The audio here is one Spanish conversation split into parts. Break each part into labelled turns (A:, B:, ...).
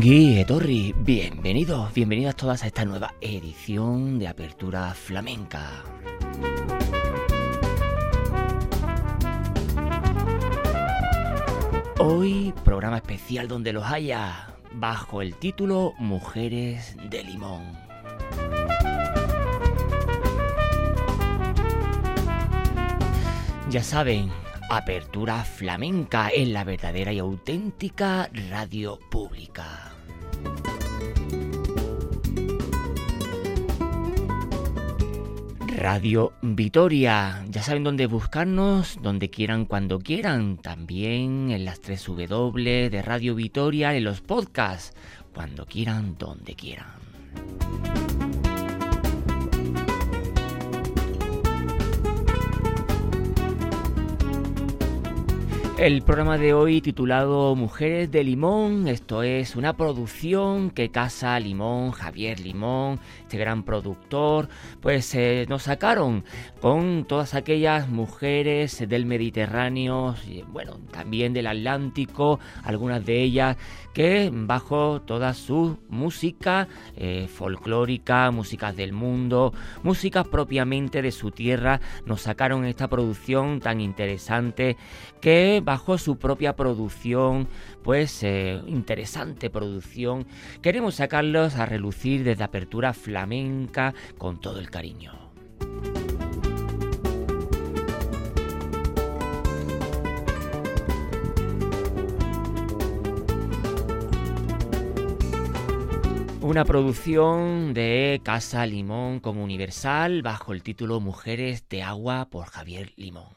A: Ongi, Etorri, bienvenidos, bienvenidas todas a esta nueva edición de Apertura Flamenca. Hoy, programa especial donde los haya, bajo el título Mujeres de Limón. Ya saben, Apertura Flamenca en la verdadera y auténtica radio pública. Radio Vitoria, ya saben dónde buscarnos, donde quieran, cuando quieran, también en las 3 W de Radio Vitoria, en los podcasts, cuando quieran, donde quieran. El programa de hoy titulado Mujeres de Limón, esto es una producción que Casa Limón, Javier Limón, este gran productor, pues eh, nos sacaron con todas aquellas mujeres del Mediterráneo, bueno, también del Atlántico, algunas de ellas que bajo toda su música eh, folclórica, músicas del mundo, músicas propiamente de su tierra, nos sacaron esta producción tan interesante que bajo su propia producción, pues eh, interesante producción, queremos sacarlos a relucir desde apertura flamenca con todo el cariño. Una producción de Casa Limón como Universal bajo el título Mujeres de Agua por Javier Limón.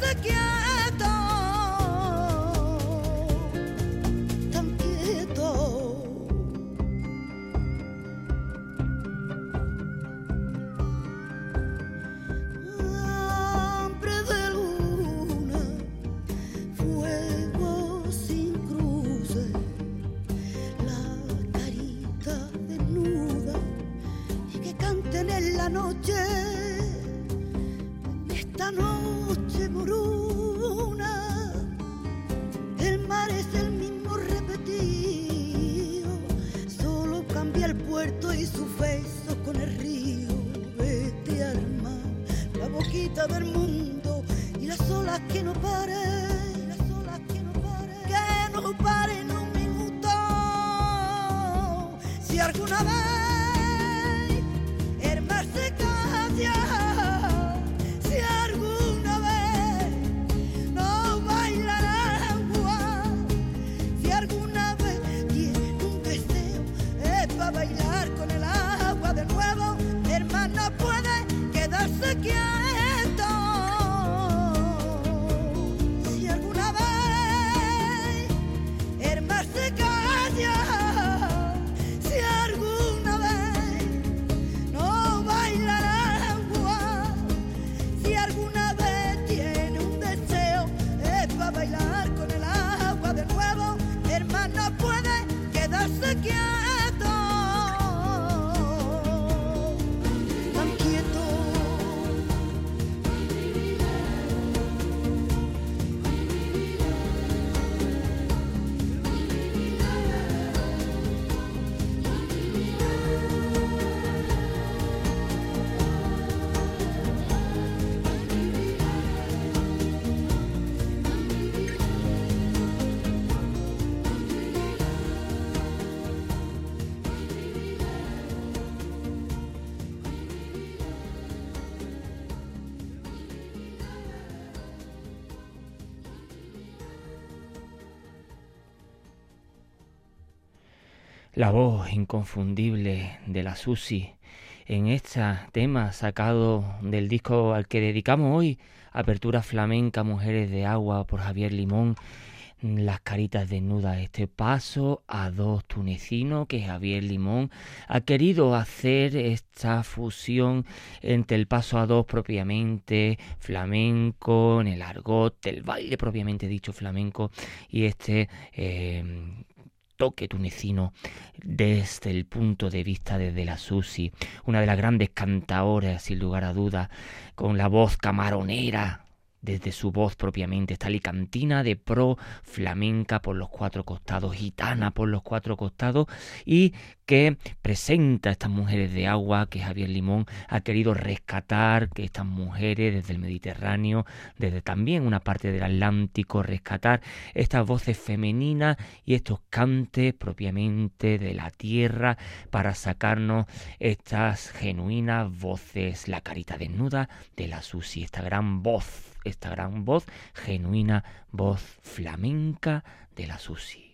B: secure.
A: La inconfundible de la Susi. En este tema sacado del disco al que dedicamos hoy, Apertura Flamenca Mujeres de Agua por Javier Limón, las caritas desnudas, este paso a dos tunecinos que Javier Limón ha querido hacer esta fusión entre el paso a dos propiamente flamenco, en el argot, el baile propiamente dicho flamenco y este eh, toque tunecino desde el punto de vista de, la Susi, una de las grandes cantaoras, sin lugar a duda, con la voz camaronera desde su voz propiamente, esta licantina de pro flamenca por los cuatro costados, gitana por los cuatro costados y que presenta a estas mujeres de agua que Javier Limón ha querido rescatar, que estas mujeres desde el Mediterráneo, desde también una parte del Atlántico, rescatar estas voces femeninas y estos cantes propiamente de la tierra para sacarnos estas genuinas voces, la carita desnuda de la Susi, esta gran voz esta gran voz, genuina voz flamenca de la Susi.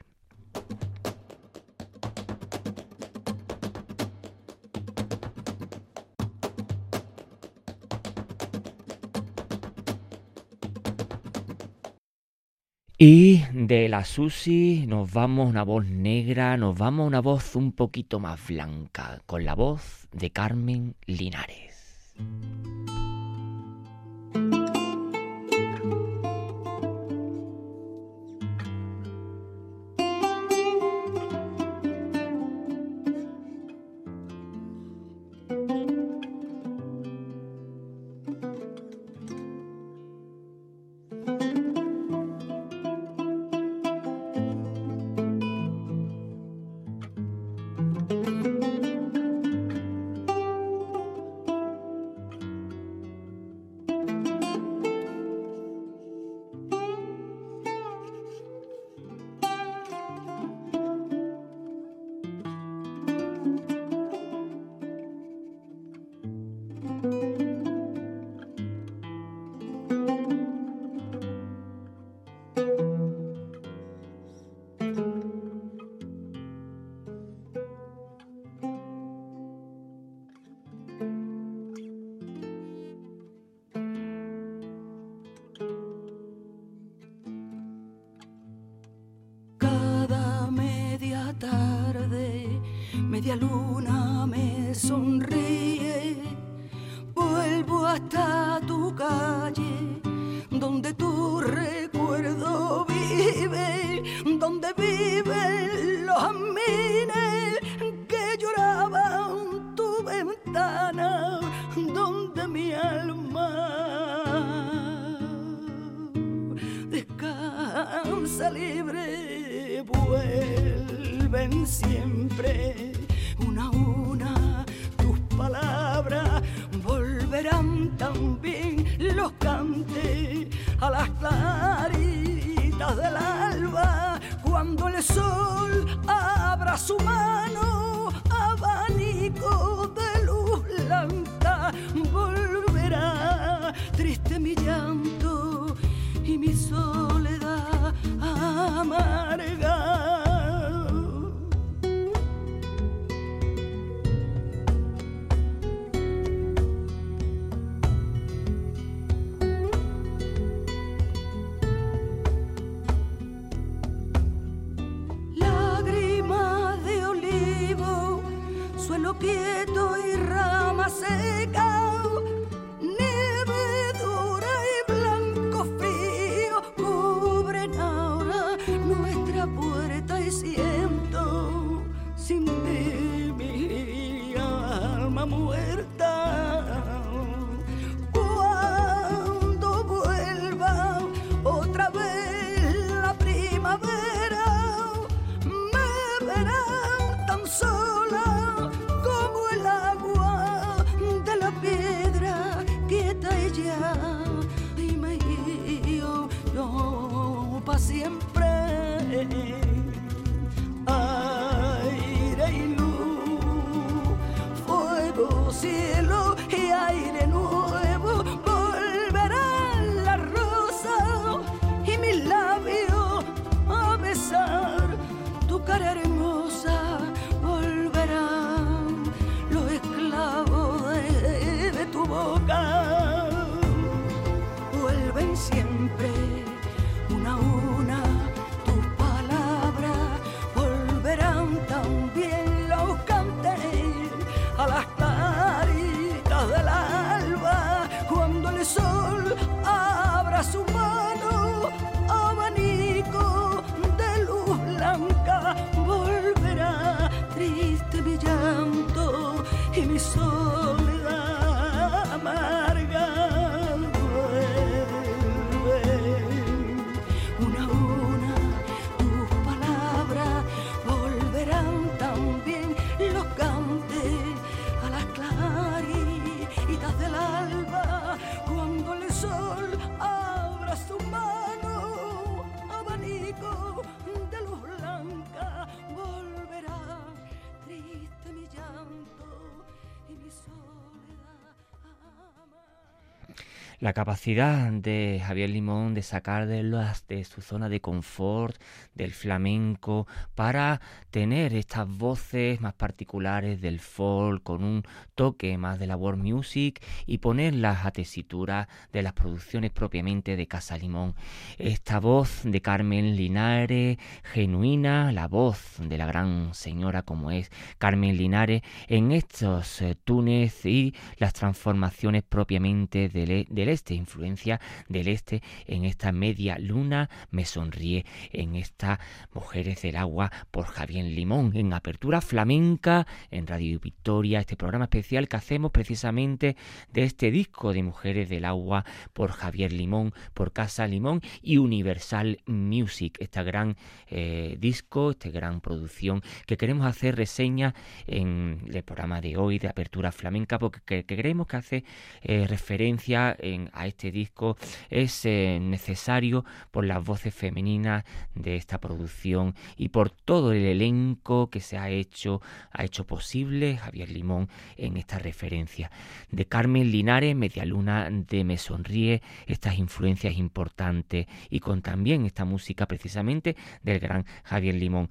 A: Y de la Susi nos vamos a una voz negra, nos vamos a una voz un poquito más blanca, con la voz de Carmen Linares.
B: A las claritas del alba, cuando el sol abra su mano, abanico de luz blanca, volverá triste mi llanto y mi soledad amarga. Quieto y rama seca, La
A: capacidad de Javier Limón de sacar de, las- de su zona de confort, del flamenco, para tener estas voces más particulares del folk, con un toque más de la world music y ponerlas a tesitura de las producciones propiamente de Casa Limón. Esta voz de Carmen Linares, genuina, la voz de la gran señora como es Carmen Linares, en estos eh, tunes y las transformaciones propiamente del, e- del este, influencia del este en esta media luna, me sonríe en estas Mujeres del Agua por Javier Limón, en apertura flamenca en Radio Victoria, este programa especial que hacemos precisamente de este disco de Mujeres del Agua por Javier Limón, por Casa Limón y Universal Music, esta gran eh, disco, esta gran producción que queremos hacer reseña en el programa de hoy de apertura flamenca porque que- que creemos que hace eh, referencia en- a este disco es eh, necesario por las voces femeninas de esta producción y por todo el elenco que se ha hecho ha hecho posible Javier Limón en esta referencia. De Carmen Linares Medialuna de Me Sonríe estas influencias importantes y con también esta música precisamente del gran Javier Limón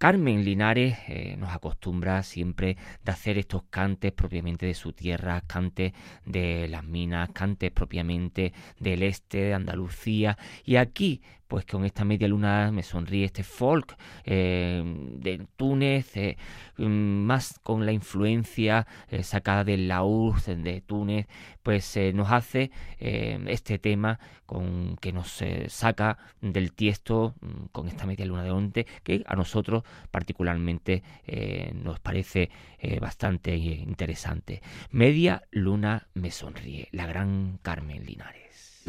A: Carmen Linares eh, nos acostumbra siempre de hacer estos cantes propiamente de su tierra, cantes de las minas, cantes propiamente del este de Andalucía. Y aquí
C: pues con esta media luna me sonríe este folk eh, de Túnez, eh, mm, más con la influencia eh, sacada del laúd de Túnez, pues nos hace este tema con que nos saca del tiesto mm, con esta media luna de onte que a nosotros particularmente nos parece bastante interesante. Media luna me sonríe, la gran Carmen Linares.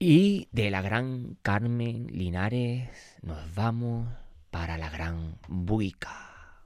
C: Y de la gran Carmen Linares nos vamos para la gran Buica.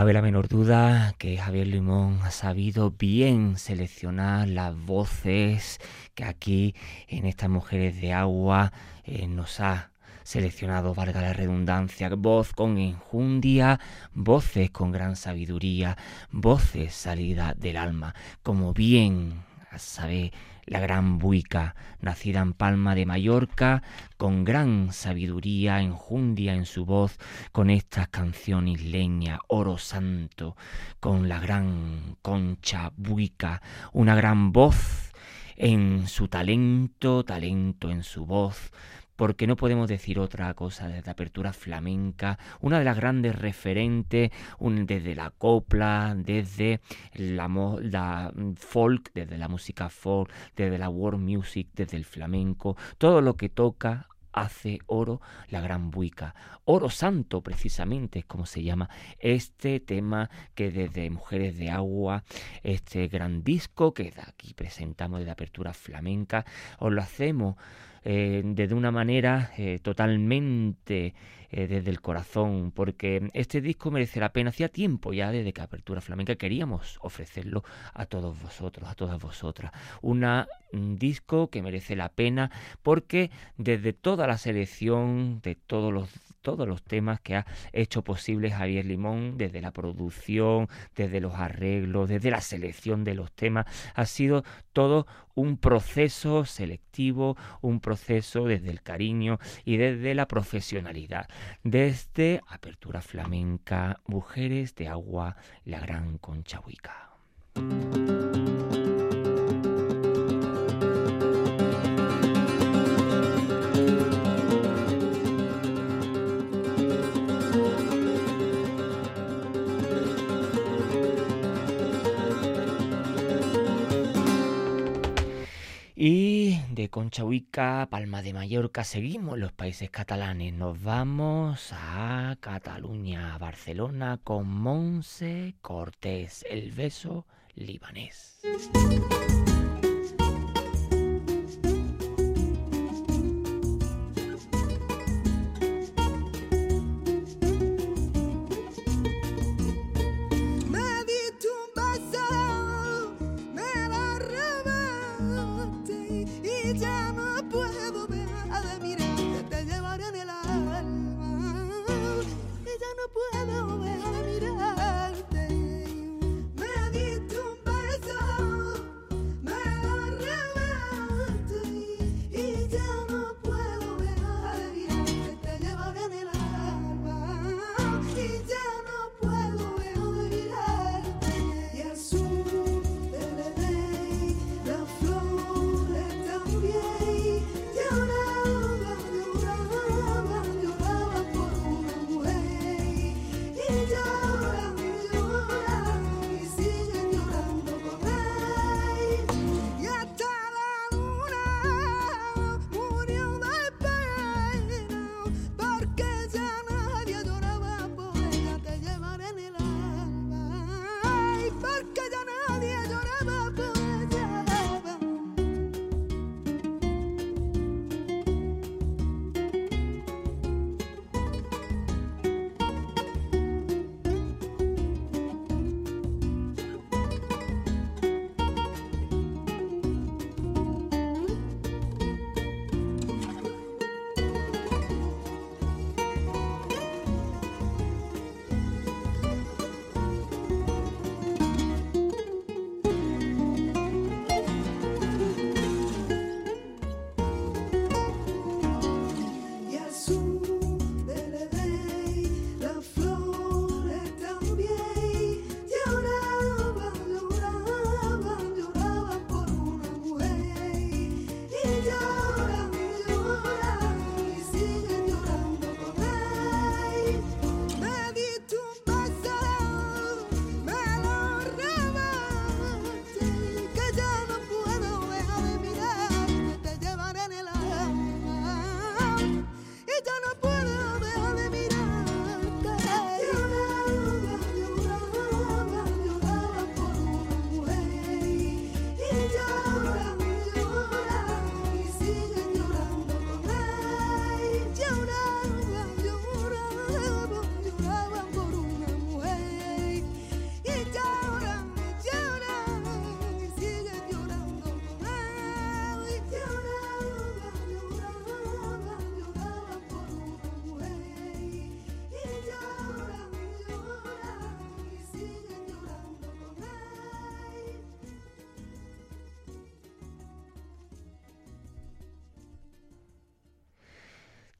A: Cabe la menor duda que Javier Limón ha sabido bien seleccionar las voces que aquí en estas mujeres de agua eh, nos ha seleccionado, valga la redundancia, voz con enjundia, voces con gran sabiduría, voces salida del alma, como bien sabe la gran buica, nacida en Palma de Mallorca, con gran sabiduría, enjundia en su voz, con estas canciones leña, oro santo, con la gran concha buica, una gran voz en su talento, talento en su voz, porque no podemos decir otra cosa desde apertura flamenca, una de las grandes referentes desde la copla, desde la, la, folk, desde la música folk, desde la world music, desde el flamenco, todo lo que toca hace oro la gran buica. Oro santo, precisamente, es como se llama este tema que desde Mujeres de Agua, este gran disco que aquí presentamos de apertura flamenca, os lo hacemos eh, de una manera eh, totalmente eh, desde el corazón, porque este disco merece la pena. Hacía tiempo ya desde que Apertura Flamenca queríamos ofrecerlo a todos vosotros, a todas vosotras. un disco que merece la pena porque desde toda la selección de todos los todos los temas que ha hecho posible Javier Limón, desde la producción, desde los arreglos, desde la selección de los temas, ha sido todo un proceso selectivo, un proceso desde el cariño y desde la profesionalidad, desde Apertura Flamenca, Mujeres de Agua, la Gran Conchahuica. Y de Conchahuica, Palma de Mallorca, seguimos los países catalanes. Nos vamos a Cataluña, Barcelona, con Monse Cortés, el beso libanés.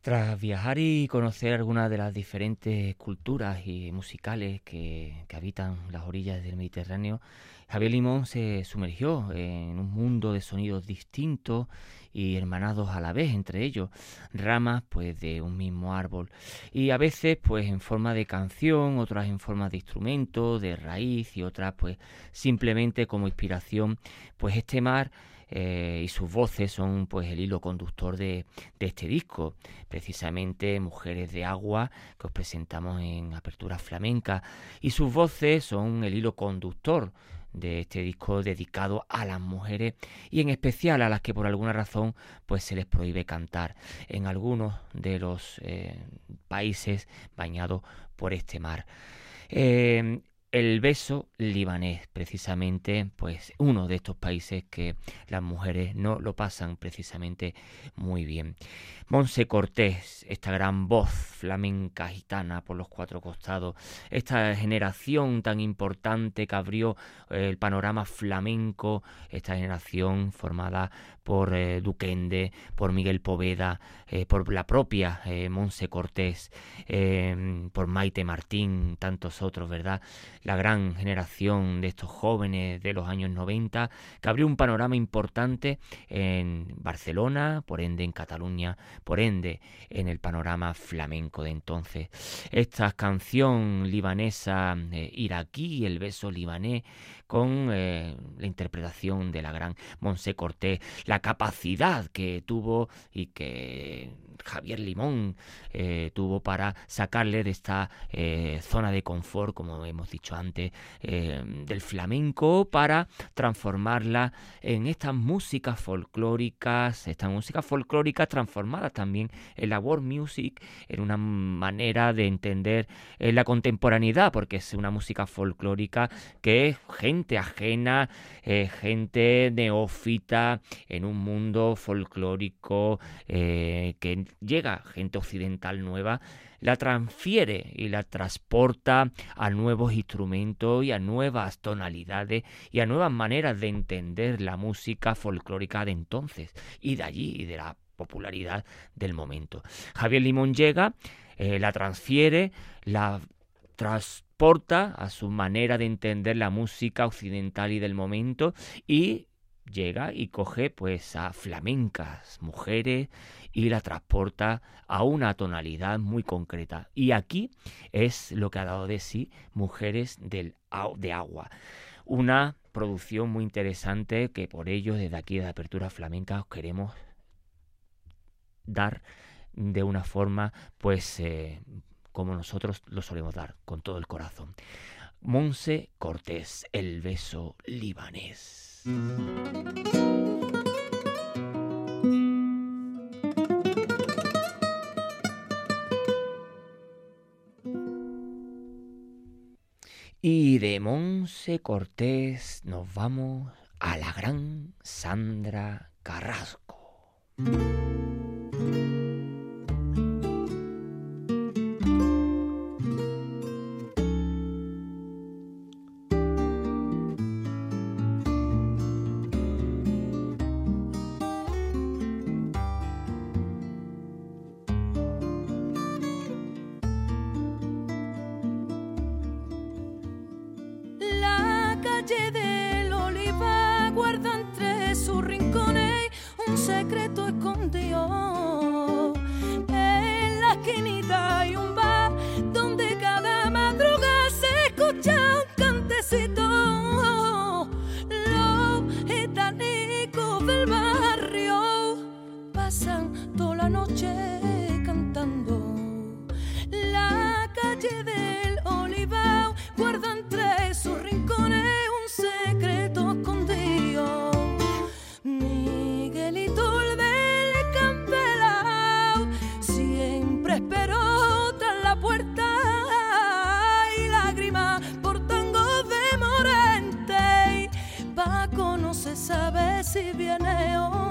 A: Tras viajar y conocer algunas de las diferentes culturas y musicales que, habitan las orillas del Mediterráneo, Javier Limón se sumergió en un mundo de sonidos distintos y hermanados a la vez entre ellos, ramas pues de un mismo árbol. Y a veces pues en forma de canción, otras en forma de instrumento, de raíz y otras pues simplemente como inspiración, pues este mar eh, y sus voces son pues el hilo conductor de, este disco, precisamente Mujeres de Agua que os presentamos en Apertura Flamenca y sus voces son el hilo conductor de este disco dedicado a las mujeres y en especial a las que por alguna razón pues se les prohíbe cantar en algunos de los eh, países bañados por este mar. Eh, el beso libanés, precisamente, pues uno de estos países que las mujeres no lo pasan precisamente muy bien. Monse Cortés, esta gran voz flamenca gitana por los cuatro costados, esta generación tan importante que abrió eh, el panorama flamenco, esta generación formada por eh, Duquende, por Miguel Poveda, eh, por la propia Monse Cortés, por Maite Martín, tantos otros, ¿verdad? La gran generación de estos jóvenes de los años 90 que abrió un panorama importante en Barcelona, por ende en Cataluña, por ende en el panorama flamenco de entonces. Esta canción libanesa eh, iraquí, el beso libanés, con eh, la interpretación de la gran Monse Cortés, la capacidad que tuvo y que Javier Limón eh, tuvo para sacarle de esta zona de confort, como hemos dicho antes, del flamenco, para transformarla en estas músicas folclóricas, estas músicas folclóricas transformadas también en la world music, en una manera de entender eh, la contemporaneidad, porque es una música folclórica que es gente ajena, eh, gente neófita en un mundo folclórico eh, que llega gente occidental nueva la transfiere y la transporta a nuevos instrumentos y a nuevas tonalidades y a nuevas maneras de entender la música folclórica de entonces y de allí y de la popularidad del momento. Javier Limón llega, eh, la transfiere, la transporta a su manera de entender la música occidental y del momento y llega y coge pues a flamencas mujeres y la transporta a una tonalidad muy concreta. Y aquí es lo que ha dado de sí Mujeres del, de Agua. Una producción muy interesante que por ello desde aquí de Apertura Flamenca os queremos dar de una forma pues eh, como nosotros lo solemos dar, con todo el corazón. Monse Cortés, el beso libanés. Y de Monse Cortés nos vamos a la gran Sandra Carrasco.
D: En la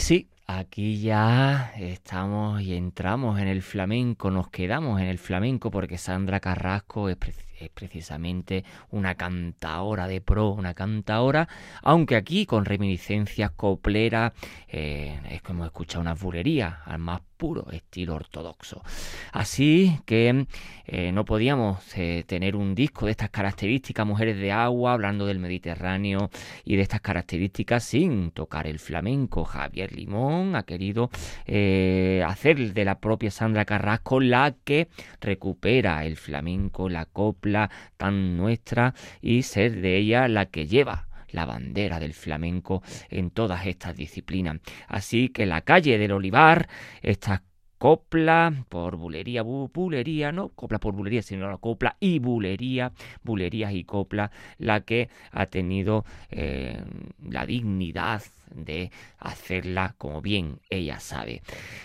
A: sí, aquí ya estamos y entramos en el flamenco, nos quedamos en el flamenco porque Sandra Carrasco es, precisamente una cantaora de pro, una cantaora, aunque aquí con reminiscencias copleras, eh, es como escuchar una bulería al más puro estilo ortodoxo. Así que eh, no podíamos eh, tener un disco de estas características, Mujeres de Agua, hablando del Mediterráneo y de estas características sin tocar el flamenco. Javier Limón ha querido eh, hacer de la propia Sandra Carrasco la que recupera el flamenco, la copla tan nuestra y ser de ella la que lleva la bandera del flamenco en todas estas disciplinas. Así que la calle del Olivar, estas copla por bulería, bulería, no copla por bulería, sino la copla y bulería, bulerías y copla, la que ha tenido eh, la dignidad de hacerla como bien ella sabe.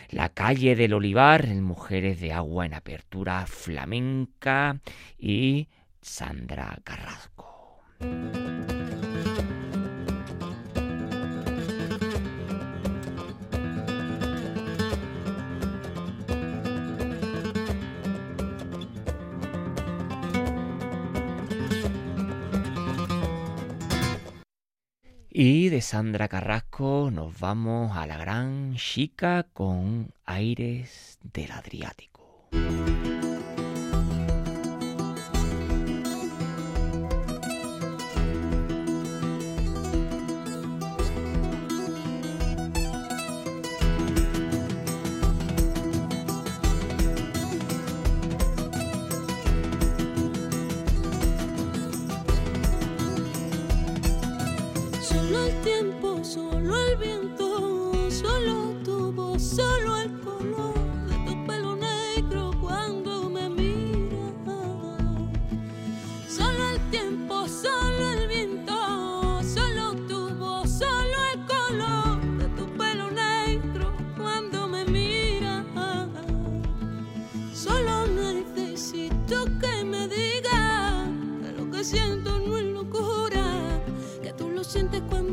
A: La calle del Olivar, Mujeres de Agua en Apertura Flamenca y Sandra Carrasco. Y de Sandra Carrasco nos vamos a la gran chica con aires del Adriático.
B: sientes cuando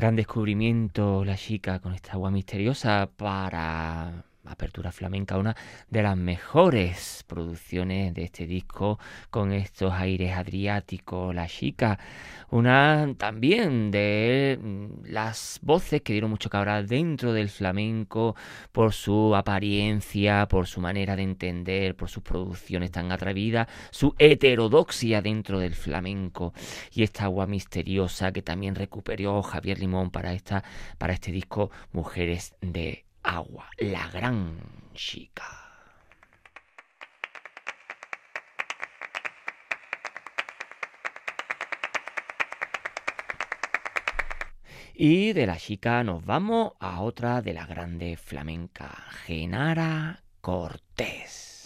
B: Gran descubrimiento la chica con esta agua misteriosa para Flamenca, una de las mejores producciones de este disco con estos aires adriáticos, La Chica, una también de mm, las voces que dieron mucho que hablar dentro del flamenco por su apariencia, por su manera de entender, por sus producciones tan atrevidas, su heterodoxia dentro del flamenco. Y esta agua misteriosa que también recuperó Javier Limón para, esta, para este disco Mujeres de agua, la gran chica. Y de la chica nos vamos a otra de la grande flamenca, Genara Cortés.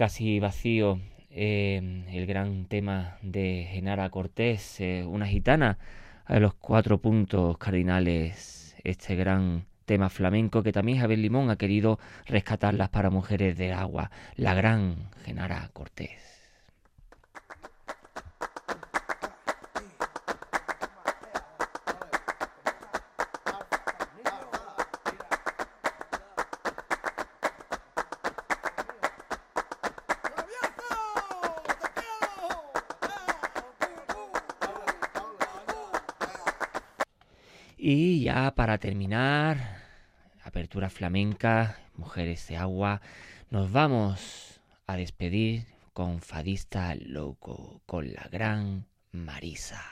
B: Casi vacío, eh, el gran tema de Genara Cortés, eh, una gitana, a los cuatro puntos cardinales, este gran tema flamenco que también Javier Limón ha querido rescatarlas para mujeres de agua, la gran Genara Cortés. Y ya para terminar, apertura flamenca, mujeres de agua, nos vamos a despedir con Fadista Loco, con la gran Marisa.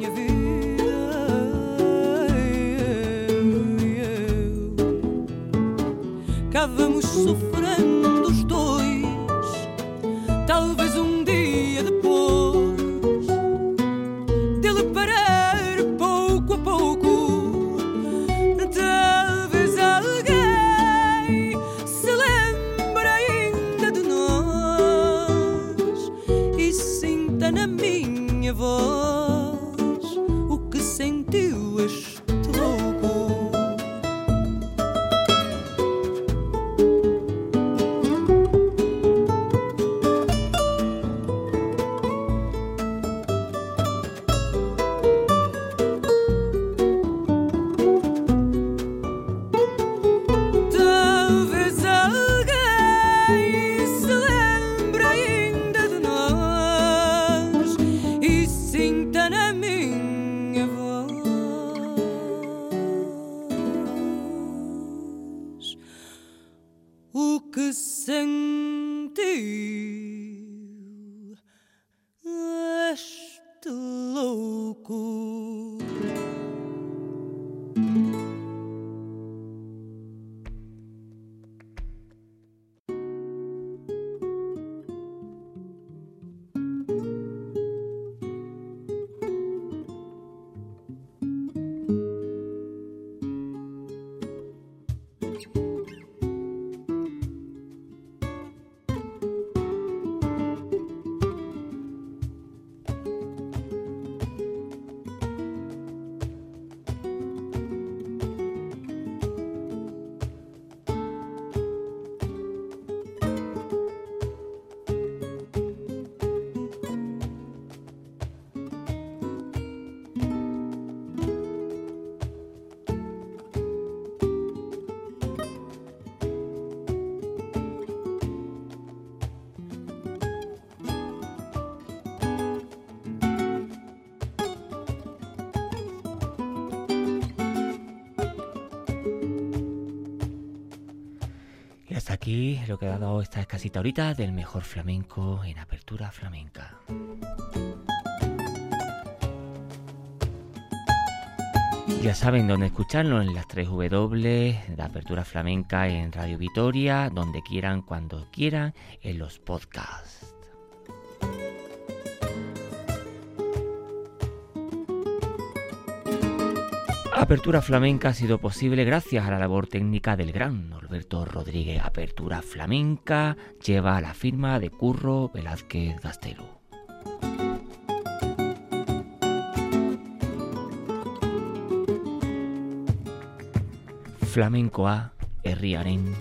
A: minha vida. Cá vamos sofrer. Aquí lo que ha dado esta escasita ahorita del mejor flamenco en apertura flamenca. Ya saben dónde escucharlo en las 3 W de Apertura Flamenca en Radio Vitoria, donde quieran, cuando quieran, en los podcasts. Apertura Flamenca ha sido posible gracias a la labor técnica del gran Norberto Rodríguez. Apertura Flamenca lleva la firma de Curro Velázquez Gastelo. flamenkoa herriaren